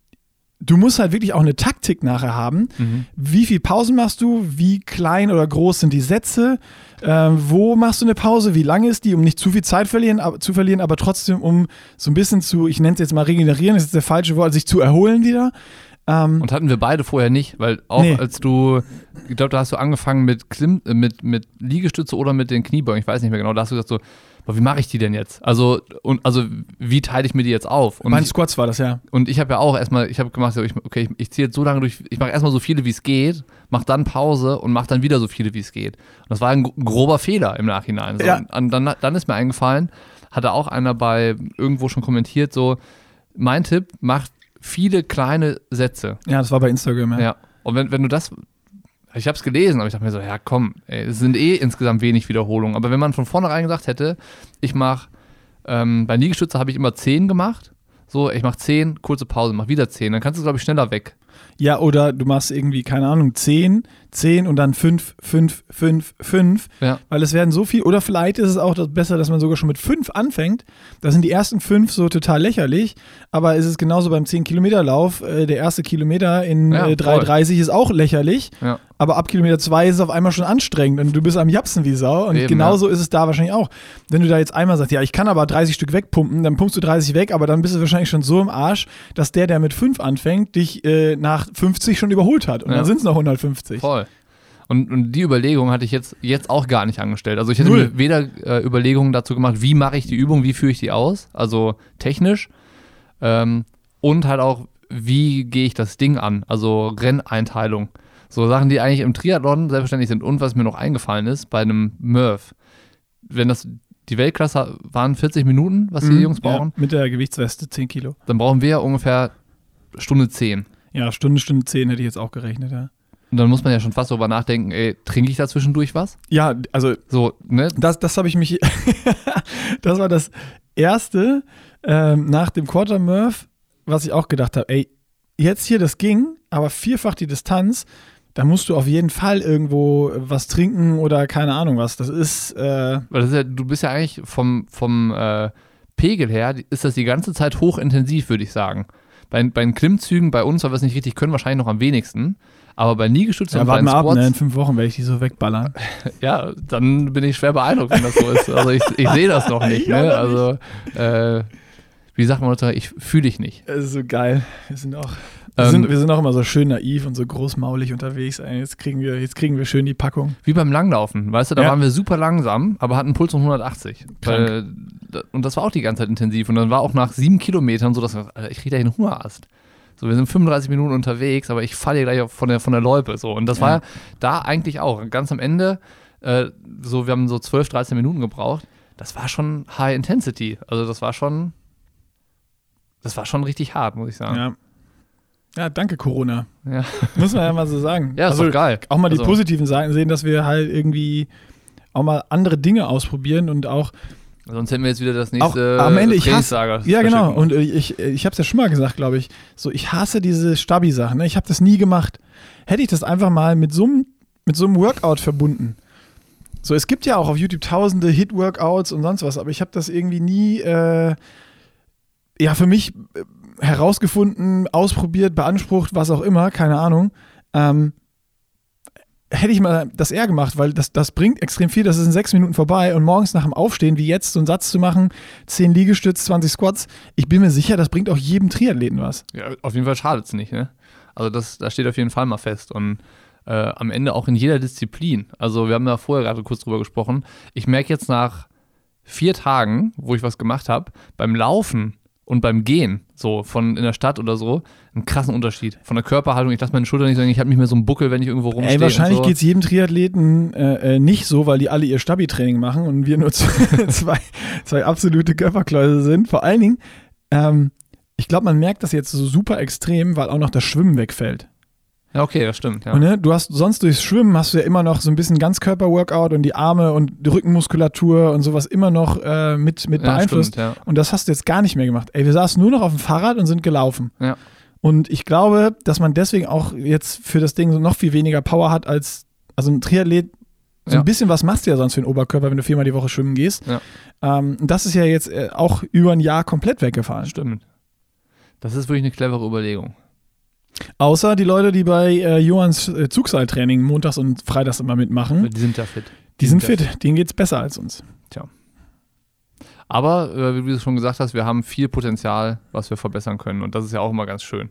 du musst halt wirklich auch eine Taktik nachher haben. Mhm. Wie viel Pausen machst du? Wie klein oder groß sind die Sätze? Ähm, wo machst du eine Pause? Wie lange ist die? Um nicht zu viel Zeit verlieren, aber, zu verlieren, aber trotzdem um so ein bisschen zu, ich nenne es jetzt mal regenerieren, das ist der falsche Wort, sich zu erholen wieder. Ähm, Und hatten wir beide vorher nicht, weil auch Nee. als du, ich glaube, da hast du angefangen mit, Klim, äh, mit, mit Liegestütze oder mit den Kniebeugen, ich weiß nicht mehr genau, da hast du gesagt so, boah, wie mache ich die denn jetzt? Also, und, also wie teile ich mir die jetzt auf? Und ich, Squats war das ja. und ich habe ja auch erstmal, ich habe gemacht, ich, okay, ich, ich ziehe jetzt so lange durch, ich mache erstmal so viele, wie es geht, mache dann Pause und mache dann wieder so viele, wie es geht. Und das war ein gro- grober Fehler im Nachhinein. So. Ja. Und dann, dann ist mir eingefallen, hatte auch einer bei irgendwo schon kommentiert, so, mein Tipp, macht viele kleine Sätze. Ja, das war bei Instagram, ja. Ja. Und wenn, wenn du das. Ich habe es gelesen, aber ich dachte mir so, ja komm, ey, es sind eh insgesamt wenig Wiederholungen. Aber wenn man von vornherein gesagt hätte, ich mache, ähm, bei Liegestütze habe ich immer 10 gemacht. So, ich mache 10, kurze Pause, mach wieder 10. Dann kannst du, glaube ich, schneller weg. Ja, oder du machst irgendwie, keine Ahnung, 10, 10 und dann 5, 5, 5, 5. Ja. Weil es werden so viel, oder vielleicht ist es auch das besser, dass man sogar schon mit 5 anfängt. Da sind die ersten 5 so total lächerlich, aber es ist genauso beim 10-Kilometer-Lauf. Äh, der erste Kilometer in Ja, äh, 3,30 ist auch lächerlich, Ja. Aber ab Kilometer 2 ist es auf einmal schon anstrengend und du bist am Japsen wie Sau. Und Eben, genauso ist es da wahrscheinlich auch. Wenn du da jetzt einmal sagst, ja, ich kann aber 30 Stück wegpumpen, dann pumpst du 30 weg, aber dann bist du wahrscheinlich schon so im Arsch, dass der, der mit 5 anfängt, dich äh, nach 50 schon überholt hat. Und Ja. dann sind es noch 150. Voll. Und, und die Überlegung hatte ich jetzt, jetzt auch gar nicht angestellt. Also ich hätte Null. mir weder äh, Überlegungen dazu gemacht, wie mache ich die Übung, wie führe ich die aus, also technisch, ähm, und halt auch, wie gehe ich das Ding an, also Renneinteilung. So Sachen, die eigentlich im Triathlon selbstverständlich sind. Und was mir noch eingefallen ist, bei einem Murph, wenn das die Weltklasse waren 40 Minuten, was die Mhm, Jungs brauchen, Ja, mit der Gewichtsweste 10 Kilo. dann brauchen wir ja ungefähr Stunde 10. Ja, Stunde, Stunde 10 hätte ich jetzt auch gerechnet, ja. Und dann muss man ja schon fast darüber nachdenken, ey, trinke ich da zwischendurch was? Ja, also So, ne? das, das habe ich mich. das war das erste ähm, nach dem Quarter Murph, was ich auch gedacht habe. Ey, jetzt hier das ging, aber vierfach die Distanz. Da musst du auf jeden Fall irgendwo was trinken oder keine Ahnung was. Das ist. Äh, das ist ja, du bist ja eigentlich vom, vom äh, Pegel her, ist das die ganze Zeit hochintensiv, würde ich sagen. Bei, bei den Klimmzügen, bei uns, weil wir es nicht richtig können, wahrscheinlich noch am wenigsten. Aber bei Liegestützen ja, und warte mal ab, Squats, ne? in fünf Wochen werde ich die so wegballern. ja, dann bin ich schwer beeindruckt, wenn das so ist. Also ich, ich sehe das noch nicht. Ja, Ne? Also äh, Wie sagt man ich fühle dich nicht. Das ist so geil. Wir sind auch, wir, Ähm, sind, wir sind auch immer so schön naiv und so großmaulig unterwegs. Jetzt kriegen wir, jetzt kriegen wir schön die Packung. Wie beim Langlaufen, weißt du, da Ja. waren wir super langsam, aber hatten einen Puls von 180. Krank. Weil, da- und das war auch die ganze Zeit intensiv. Und dann war auch nach sieben Kilometern so, dass Alter, ich kriege gleich einen Hungerast. So, wir sind 35 Minuten unterwegs, aber ich falle gleich von der, von der Loipe. So. Und das Ja. war da eigentlich auch. Ganz am Ende, äh, so, wir haben so 12, 13 Minuten gebraucht. Das war schon High Intensity. Also das war schon, das war schon richtig hart, muss ich sagen. Ja. Ja, danke Corona. Ja, Muss man ja mal so sagen. ja ist Also, doch geil. auch mal die Also- positiven Seiten sehen, dass wir halt irgendwie auch mal andere Dinge ausprobieren und auch Sonst hätten wir jetzt wieder das nächste am Ende, ich hasse- Ja, genau. Und äh, ich, ich habe es ja schon mal gesagt, glaube ich. So, ich hasse diese Stabi-Sachen. Ne? Ich habe das nie gemacht. Hätte ich das einfach mal mit so einem mit so einem Workout verbunden. So, es gibt ja auch auf YouTube tausende Hit-Workouts und sonst was, aber ich habe das irgendwie nie, äh, ja, für mich äh, herausgefunden, ausprobiert, beansprucht, was auch immer, keine Ahnung. Ähm, hätte ich mal das eher gemacht, weil das, das bringt extrem viel. Das ist in sechs Minuten vorbei und morgens nach dem Aufstehen, wie jetzt, so einen Satz zu machen, 10 Liegestütz, 20 Squats, ich bin mir sicher, das bringt auch jedem Triathleten was. Ja, auf jeden Fall schadet es nicht, ne? Also das, das steht auf jeden Fall mal fest. Und äh, am Ende auch in jeder Disziplin. Also wir haben da vorher gerade kurz drüber gesprochen. Ich merke jetzt nach vier Tagen, wo ich was gemacht habe, beim Laufen und beim Gehen, so von in der Stadt oder so, einen krassen Unterschied. Von der Körperhaltung, ich lasse meine Schulter nicht sagen, ich habe nicht mehr so einen Buckel, wenn ich irgendwo rumstehe. Ey, wahrscheinlich so. geht es jedem Triathleten äh, äh, nicht so, weil die alle ihr Stabi-Training machen und wir nur zwei, zwei absolute Körperkläuse sind. Vor allen Dingen, ähm, ich glaube, man merkt das jetzt so super extrem, weil auch noch das Schwimmen wegfällt. Ja, okay, das stimmt. Ja. Und, ne, du hast sonst durchs Schwimmen hast du ja immer noch so ein bisschen Ganzkörper-Workout und die Arme und die Rückenmuskulatur und sowas immer noch äh, mit, mit ja, beeinflusst. stimmt, ja. Und das hast du jetzt gar nicht mehr gemacht. Ey, wir saßen nur noch auf dem Fahrrad und sind gelaufen. Ja. Und ich glaube, dass man deswegen auch jetzt für das Ding so noch viel weniger Power hat als, also ein Triathlet, so Ja. ein bisschen was machst du ja sonst für den Oberkörper, wenn du viermal die Woche schwimmen gehst. Ja. Ähm, und das ist ja jetzt äh, auch über ein Jahr komplett weggefallen. Stimmt. Das ist wirklich eine clevere Überlegung. Außer die Leute, die bei äh, Johanns äh, Zugseiltraining montags und freitags immer mitmachen, Die sind ja fit. die sind ja fit, denen geht's besser als uns. Aber, äh, wie du es schon gesagt hast, wir haben viel Potenzial, was wir verbessern können. Und das ist ja auch immer ganz schön.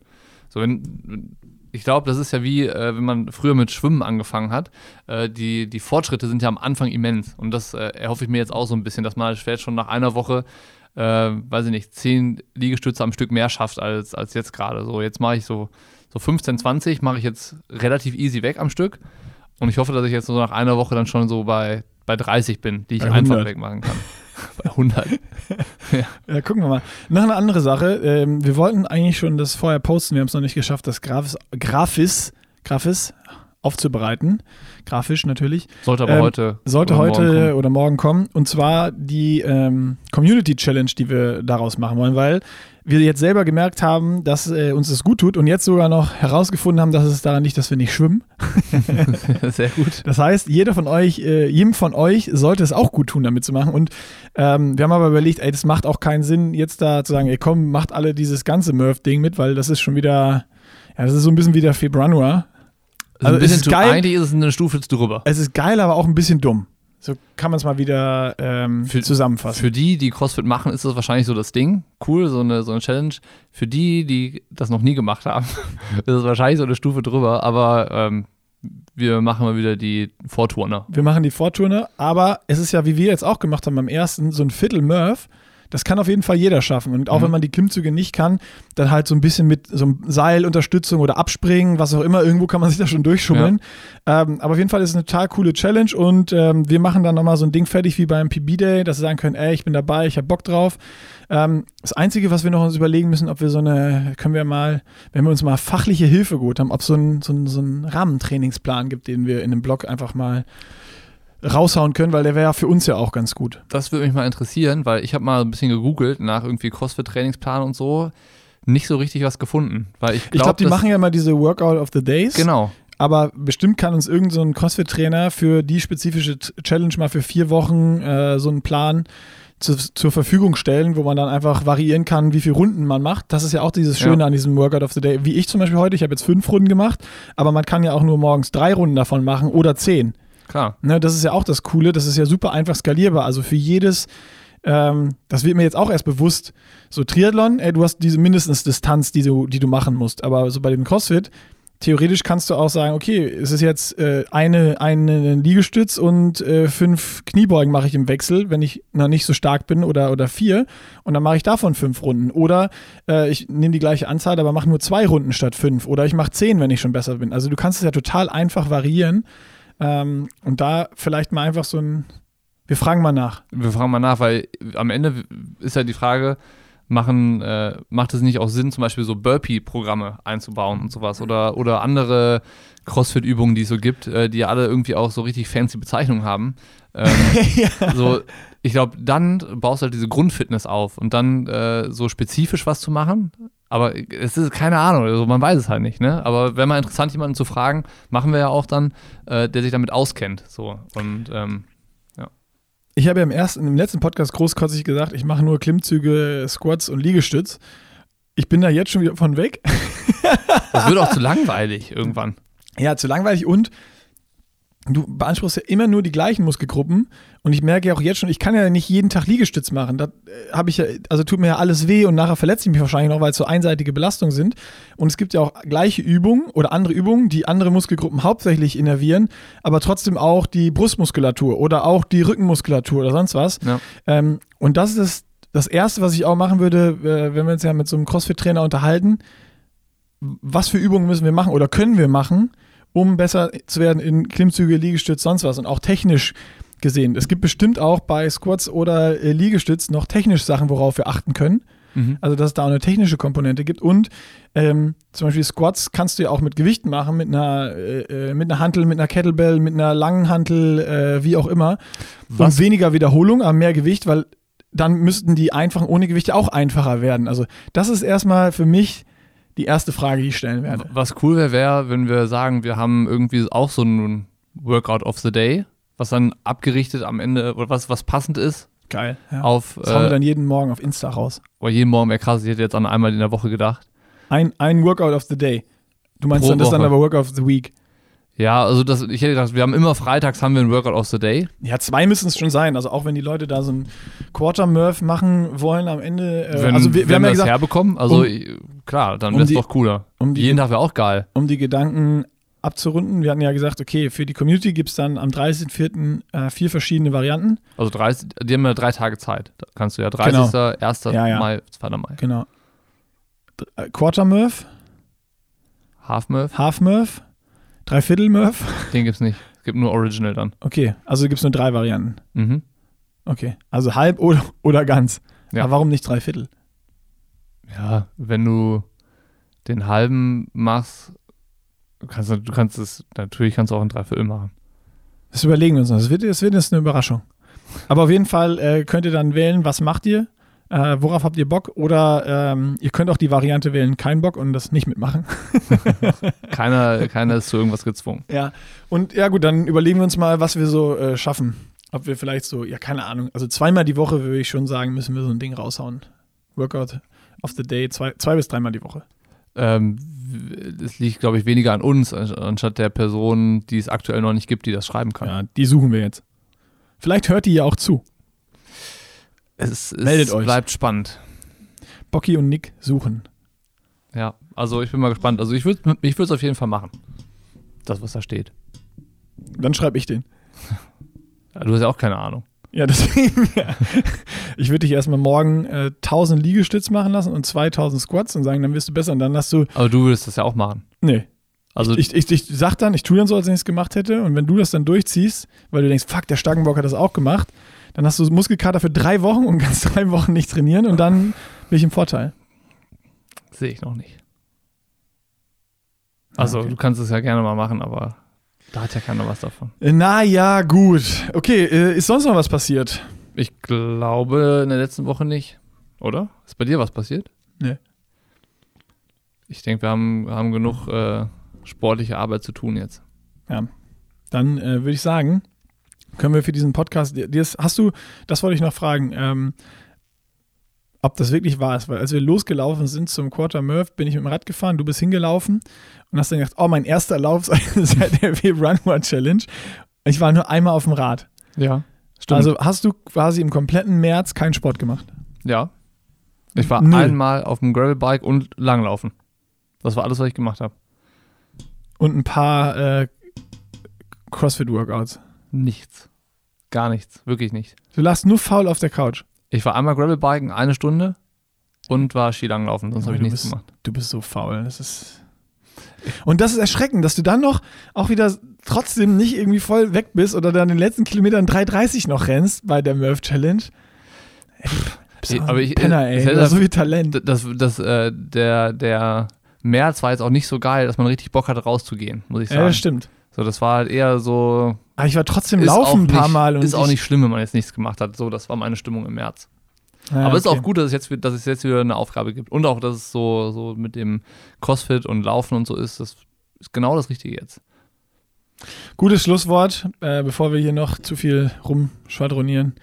So, wenn, ich glaube, das ist ja wie, äh, wenn man früher mit Schwimmen angefangen hat. Äh, die, die Fortschritte sind ja am Anfang immens. Und das äh, erhoffe ich mir jetzt auch so ein bisschen, dass man vielleicht schon nach einer Woche, äh, weiß ich nicht, zehn Liegestütze am Stück mehr schafft als, als jetzt gerade. So, jetzt mache ich so, so 15, 20, mache ich jetzt relativ easy weg am Stück. Und ich hoffe, dass ich jetzt so nach einer Woche dann schon so bei, bei 30 bin, die ich einfach 100. wegmachen kann. bei 100. Ja, gucken wir mal. Noch eine andere Sache. Ähm, wir wollten eigentlich schon das vorher posten, wir haben es noch nicht geschafft, das Grafis, Grafis, Grafis aufzubereiten. Grafisch natürlich. Sollte aber Ähm, heute. Sollte oder heute morgen kommen. oder morgen kommen. Und zwar die ähm, Community Challenge, die wir daraus machen wollen, weil wir jetzt selber gemerkt haben, dass äh, uns das gut tut und jetzt sogar noch herausgefunden haben, dass es daran liegt, dass wir nicht schwimmen. Sehr gut. Das heißt, jeder von euch, äh, jedem von euch sollte es auch gut tun, damit zu machen. Und ähm, wir haben aber überlegt, ey, das macht auch keinen Sinn, jetzt da zu sagen, ey, komm, macht alle dieses ganze Murph-Ding mit, weil das ist schon wieder, ja, das ist so ein bisschen wie der Februar. Also Also ein bisschen es ist zu, geil. Eigentlich ist es eine Stufe drüber. Es ist geil, aber auch ein bisschen dumm. So kann man es mal wieder ähm, Für- zusammenfassen. Für die, die CrossFit machen, ist das wahrscheinlich so das Ding. Cool, so eine, so eine Challenge. Für die, die das noch nie gemacht haben, ist es wahrscheinlich so eine Stufe drüber. Aber ähm, wir machen mal wieder die Vorturner. Wir machen die Vorturne, aber es ist ja, wie wir jetzt auch gemacht haben beim ersten, so ein Viertel Murph. Das kann auf jeden Fall jeder schaffen. Und auch Mhm. wenn man die Klimmzüge nicht kann, dann halt so ein bisschen mit so einem Seilunterstützung oder Abspringen, was auch immer, irgendwo kann man sich da schon durchschummeln. Ähm, aber auf jeden Fall ist es eine total coole Challenge und ähm, wir machen dann nochmal so ein Ding fertig wie beim PB Day, dass sie sagen können, ey, ich bin dabei, ich habe Bock drauf. Ähm, das Einzige, was wir noch uns überlegen müssen, ob wir so eine, können wir mal, wenn wir uns mal fachliche Hilfe geholt haben, ob es so einen so einen- so einen Rahmentrainingsplan gibt, den wir in einem Blog einfach mal raushauen können, weil der wäre ja für uns ja auch ganz gut. Das würde mich mal interessieren, weil ich habe mal ein bisschen gegoogelt nach irgendwie CrossFit-Trainingsplan und so. Nicht so richtig was gefunden. Weil ich glaube, glaube, die machen ja mal diese Workout of the Days. Genau. Aber bestimmt kann uns irgendein so CrossFit-Trainer für die spezifische Challenge mal für vier Wochen äh, so einen Plan zu, zur Verfügung stellen, wo man dann einfach variieren kann, wie viele Runden man macht. Das ist ja auch dieses Schöne Ja. an diesem Workout of the Day. Wie ich zum Beispiel heute, ich habe jetzt fünf Runden gemacht, aber man kann ja auch nur morgens drei Runden davon machen oder zehn. Klar. Ne, das ist ja auch das Coole, das ist ja super einfach skalierbar. Also für jedes ähm, das wird mir jetzt auch erst bewusst. So Triathlon, ey, du hast diese mindestens Distanz, die du, die du machen musst. Aber so bei dem CrossFit, theoretisch kannst du auch sagen, okay, es ist jetzt äh, eine, eine Liegestütz und äh, fünf Kniebeugen mache ich im Wechsel, wenn ich noch nicht so stark bin oder, oder vier und dann mache ich davon fünf Runden. Oder äh, ich nehme die gleiche Anzahl, aber mache nur zwei Runden statt fünf. Oder ich mache zehn, wenn ich schon besser bin. Also du kannst es ja total einfach variieren ähm, und da vielleicht mal einfach so ein, wir fragen mal nach. Wir fragen mal nach, weil am Ende ist ja die Frage, machen, äh, macht es nicht auch Sinn, zum Beispiel so Burpee-Programme einzubauen und sowas oder, oder andere Crossfit-Übungen, die es so gibt, äh, die ja alle irgendwie auch so richtig fancy Bezeichnungen haben. Ähm, ja. So, ich glaube, dann baust du halt diese Grundfitness auf und dann äh, so spezifisch was zu machen. Aber es ist keine Ahnung, also man weiß es halt nicht, ne? Aber wäre mal interessant, jemanden zu fragen, machen wir ja auch dann, äh, der sich damit auskennt. So. Und ähm, ich habe ja im ersten, im letzten Podcast großkotzig gesagt, ich mache nur Klimmzüge, Squats und Liegestütz. Ich bin da jetzt schon wieder von weg. das wird auch zu langweilig irgendwann. Ja, zu langweilig und du beanspruchst ja immer nur die gleichen Muskelgruppen und ich merke ja auch jetzt schon, ich kann ja nicht jeden Tag Liegestütz machen. Da äh, habe ich ja, also tut mir ja alles weh und nachher verletze ich mich wahrscheinlich noch, weil es so einseitige Belastungen sind. Und es gibt ja auch gleiche Übungen oder andere Übungen, die andere Muskelgruppen hauptsächlich innervieren, aber trotzdem auch die Brustmuskulatur oder auch die Rückenmuskulatur oder sonst was. Ja. Ähm, und das ist das, das Erste, was ich auch machen würde, äh, wenn wir uns ja mit so einem CrossFit-Trainer unterhalten. Was für Übungen müssen wir machen oder können wir machen, um besser zu werden in Klimmzüge, Liegestütz, sonst was und auch technisch gesehen. Es gibt bestimmt auch bei Squats oder äh, Liegestütz noch technisch Sachen, worauf wir achten können. Mhm. Also, dass es da auch eine technische Komponente gibt. Und ähm, zum Beispiel Squats kannst du ja auch mit Gewichten machen, mit einer, äh, äh mit einer Hantel, mit einer Kettlebell, mit einer langen Hantel, äh, wie auch immer. Was? Und weniger Wiederholung, aber mehr Gewicht, weil dann müssten die einfachen ohne Gewichte auch einfacher werden. Also, das ist erstmal für mich die erste Frage, die ich stellen werde. Was cool wäre, wäre, wenn wir sagen, wir haben irgendwie auch so ein Workout of the Day, was dann abgerichtet am Ende, oder was, was passend ist. Geil. Ja. Auf, das äh, haben wir äh, dann jeden Morgen auf Insta raus. Oder jeden Morgen wäre krass, ich hätte jetzt an einmal in der Woche gedacht. Ein, ein Workout of the Day. Du meinst Pro dann, das ist dann aber Workout of the Week. Ja, also das, ich hätte gedacht, wir haben immer freitags haben wir ein Workout of the Day. Ja, zwei müssen es schon sein. Also auch wenn die Leute da so ein Quarter Murph machen wollen am Ende. Äh, wenn, also wir, wir haben ja gesagt, herbekommen, also um, klar, dann wäre es um doch cooler. Um die, Jeden Tag wäre auch geil. Um die Gedanken abzurunden, wir hatten ja gesagt, okay, für die Community gibt es dann am 30.04. Äh, vier verschiedene Varianten. Also 30, die haben ja drei Tage Zeit. Da kannst du ja 30. Genau. 1. Ja, ja. Mai, 2. Mai. Genau. Äh, Quarter Murph. Half Murph. Half Murph. Dreiviertel Murph. Den gibt es nicht. Es gibt nur Original dann. Okay, also gibt es nur drei Varianten. Mhm. Okay, also halb oder, oder ganz. Ja. Aber warum nicht Dreiviertel? Ja, wenn du den halben machst, kannst du, du kannst es, natürlich kannst du auch ein Dreiviertel machen. Das überlegen wir uns noch. Das wird, das wird jetzt eine Überraschung. Aber auf jeden Fall äh, könnt ihr dann wählen, was macht ihr, äh, worauf habt ihr Bock oder ähm, ihr könnt auch die Variante wählen, kein Bock und das nicht mitmachen. keiner, keiner ist zu irgendwas gezwungen. Ja, und ja gut, dann überlegen wir uns mal, was wir so äh, schaffen. Ob wir vielleicht so, ja keine Ahnung, also zweimal die Woche würde ich schon sagen, müssen wir so ein Ding raushauen. Workout of the Day, zwei, zwei bis dreimal die Woche. Ähm, es liegt, glaube ich, weniger an uns, anstatt der Person, die es aktuell noch nicht gibt, die das schreiben kann. Ja, die suchen wir jetzt. Vielleicht hört die ja auch zu. Es, es Meldet euch. bleibt spannend. Bocky und Nick suchen. Ja, also ich bin mal gespannt. Also ich würde ich es auf jeden Fall machen. Das, was da steht. Dann schreibe ich den. Ja, du hast ja auch keine Ahnung. Ja, deswegen. Ja. Ich würde dich erstmal morgen äh, 1000 Liegestütz machen lassen und 2000 Squats und sagen, dann wirst du besser und dann hast du. Aber du würdest das ja auch machen. Nee. Also ich, ich, ich, sag dann, ich tue dann so, als wenn ich es gemacht hätte und wenn du das dann durchziehst, weil du denkst, fuck, der Starkenbock hat das auch gemacht, dann hast du Muskelkater für drei Wochen und kannst drei Wochen nicht trainieren und dann bin ich im Vorteil. Sehe ich noch nicht. Also, okay. du kannst es ja gerne mal machen, aber da hat ja keiner was davon. Äh, na ja, gut. Okay, äh, ist sonst noch was passiert? Ich glaube in der letzten Woche nicht. Oder? Ist bei dir was passiert? Nee. Ich denke, wir haben, haben genug äh, sportliche Arbeit zu tun jetzt. Ja. Dann äh, würde ich sagen, können wir für diesen Podcast, das, hast du, das wollte ich noch fragen, ähm, ob das wirklich wahr ist, weil als wir losgelaufen sind zum Quarter Murph, bin ich mit dem Rad gefahren, du bist hingelaufen und hast dann gedacht, oh, mein erster Lauf seit der W Run One Challenge. Ich war nur einmal auf dem Rad. Ja. Stimmt. Also hast du quasi im kompletten März keinen Sport gemacht? ja. Ich war Null. einmal auf dem Gravelbike und Langlaufen. Das war alles, was ich gemacht habe. Und ein paar äh, CrossFit-Workouts. Nichts. Gar nichts. Wirklich nicht. Du lagst nur faul auf der Couch. Ich war einmal Gravelbiken, eine Stunde und war Skilanglaufen, sonst habe ich nichts bist- gemacht. Du bist so faul. Das ist. Und das ist erschreckend, dass du dann noch auch wieder trotzdem nicht irgendwie voll weg bist oder dann den letzten Kilometern 3,30 noch rennst bei der Murph Challenge. Ey, bist Ich- aber ich- Penner, ich ey. Du hast so das- viel Talent. Das, das, äh, der, der März war jetzt auch nicht so geil, dass man richtig Bock hatte, rauszugehen, muss ich Ja, sagen. das stimmt. So, das war halt eher so. Aber ich war trotzdem ist laufen ein paar nicht, Mal. Und ist auch ich, nicht schlimm, wenn man jetzt nichts gemacht hat. So, das war meine Stimmung im März. Ja, Aber es ist okay. auch gut, dass es, jetzt, dass es jetzt wieder eine Aufgabe gibt. Und auch, dass es so, so mit dem Crossfit und Laufen und so ist. Das ist genau das Richtige jetzt. Gutes Schlusswort, äh, bevor wir hier noch zu viel rumschwadronieren.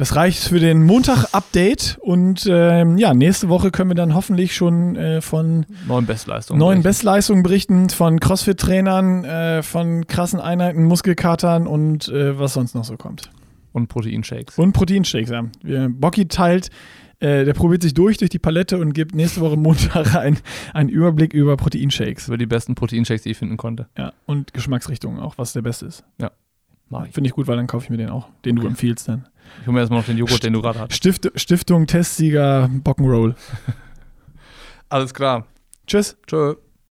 Das reicht für den Montag-Update und ähm, ja, nächste Woche können wir dann hoffentlich schon äh, von Neuen Bestleistungen. neuen berichten. Bestleistungen berichten, von Crossfit-Trainern, äh, von krassen Einheiten, Muskelkatern und äh, was sonst noch so kommt. Und Proteinshakes. Und Proteinshakes, ja. Wir, Bocky teilt, äh, der probiert sich durch durch die Palette und gibt nächste Woche Montag ein, einen Überblick über Proteinshakes. Über die besten Proteinshakes, die ich finden konnte. Ja, und Geschmacksrichtungen auch, was der beste ist. Ich. Finde ich gut, weil dann kaufe ich mir den auch, den du Okay. empfiehlst dann. Ich hole mir erstmal noch den Joghurt, den du gerade hast. Stift, Stiftung Testsieger Bockenroll. Alles klar. Tschüss. Tschö.